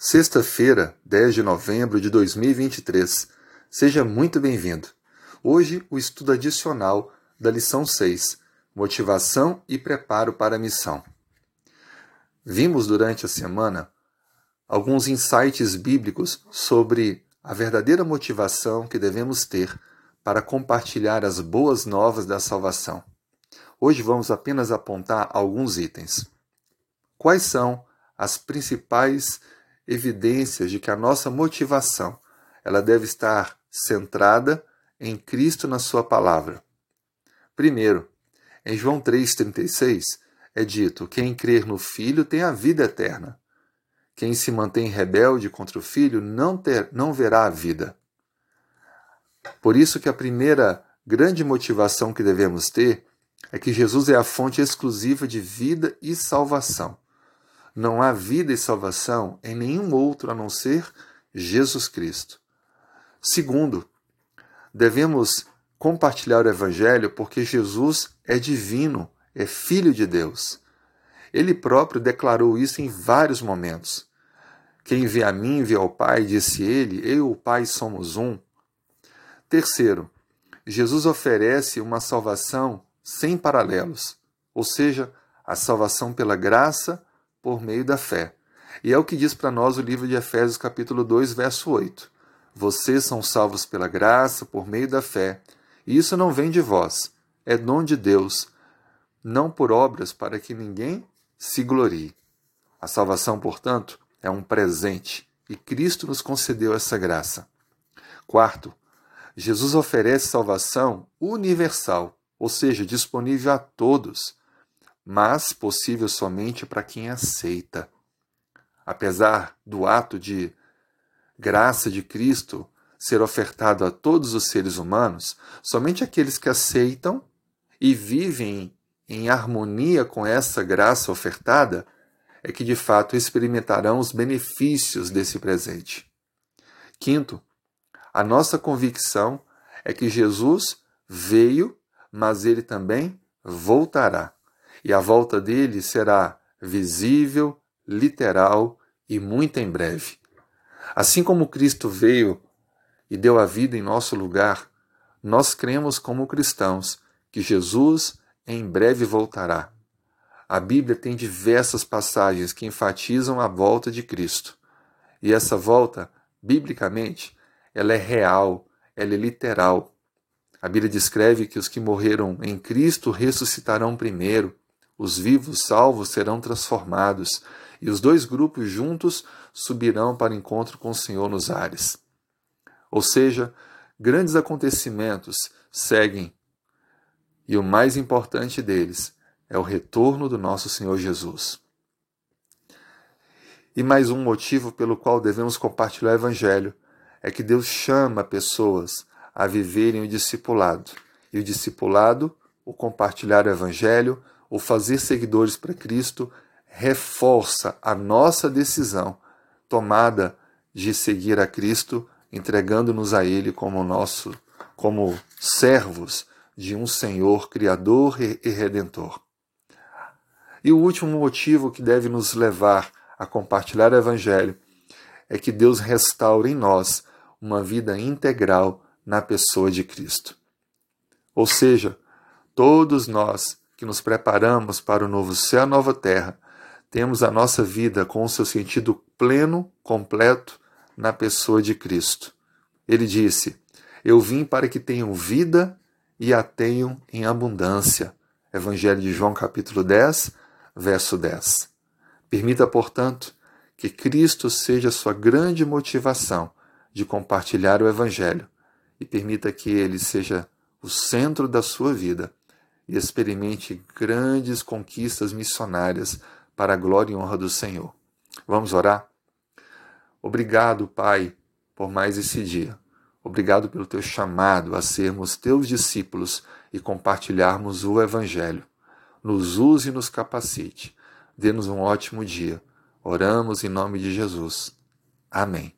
Sexta-feira, 10 de novembro de 2023. Seja muito bem-vindo. Hoje, o estudo adicional da lição 6, Motivação e Preparo para a Missão. Vimos durante a semana alguns insights bíblicos sobre a verdadeira motivação que devemos ter para compartilhar as boas novas da salvação. Hoje vamos apenas apontar alguns itens. Quais são as principais evidências de que a nossa motivação ela deve estar centrada em Cristo na sua palavra. Primeiro, em João 3:36 é dito: quem crer no Filho tem a vida eterna. Quem se mantém rebelde contra o Filho não ter, não verá a vida. Por isso que a primeira grande motivação que devemos ter é que Jesus é a fonte exclusiva de vida e salvação. Não há vida e salvação em nenhum outro a não ser Jesus Cristo. Segundo, devemos compartilhar o Evangelho porque Jesus é divino, é Filho de Deus. Ele próprio declarou isso em vários momentos. Quem vê a mim vê ao Pai, disse ele, eu e o Pai somos um. Terceiro, Jesus oferece uma salvação sem paralelos, ou seja, a salvação pela graça por meio da fé. E é o que diz para nós o livro de Efésios, capítulo 2, verso 8. Vocês são salvos pela graça, por meio da fé. E isso não vem de vós, é dom de Deus, não por obras para que ninguém se glorie. A salvação, portanto, é um presente e Cristo nos concedeu essa graça. Quarto, Jesus oferece salvação universal, ou seja, disponível a todos mas possível somente para quem aceita. Apesar do ato de graça de Cristo ser ofertado a todos os seres humanos, somente aqueles que aceitam e vivem em harmonia com essa graça ofertada é que de fato experimentarão os benefícios desse presente. Quinto, a nossa convicção é que Jesus veio, mas ele também voltará e a volta dele será visível, literal e muito em breve. Assim como Cristo veio e deu a vida em nosso lugar, nós cremos como cristãos que Jesus em breve voltará. A Bíblia tem diversas passagens que enfatizam a volta de Cristo. E essa volta, biblicamente, ela é real, ela é literal. A Bíblia descreve que os que morreram em Cristo ressuscitarão primeiro, os vivos salvos serão transformados, e os dois grupos juntos subirão para encontro com o Senhor nos ares. Ou seja, grandes acontecimentos seguem, e o mais importante deles é o retorno do nosso Senhor Jesus. E mais um motivo pelo qual devemos compartilhar o Evangelho é que Deus chama pessoas a viverem o discipulado. E o discipulado, o compartilhar o Evangelho, o fazer seguidores para Cristo reforça a nossa decisão tomada de seguir a Cristo, entregando-nos a Ele como nosso, como servos de um Senhor Criador e Redentor. E o último motivo que deve nos levar a compartilhar o Evangelho é que Deus restaure em nós uma vida integral na pessoa de Cristo. Ou seja, todos nós que nos preparamos para o novo céu e a nova terra, temos a nossa vida com o seu sentido pleno, completo, na pessoa de Cristo. Ele disse: Eu vim para que tenham vida e a tenham em abundância. Evangelho de João, capítulo 10, verso 10. Permita, portanto, que Cristo seja a sua grande motivação de compartilhar o Evangelho e permita que ele seja o centro da sua vida e experimente grandes conquistas missionárias para a glória e honra do Senhor. Vamos orar? Obrigado, Pai, por mais esse dia. Obrigado pelo teu chamado a sermos teus discípulos e compartilharmos o Evangelho. Nos use e nos capacite. Dê-nos um ótimo dia. Oramos em nome de Jesus. Amém.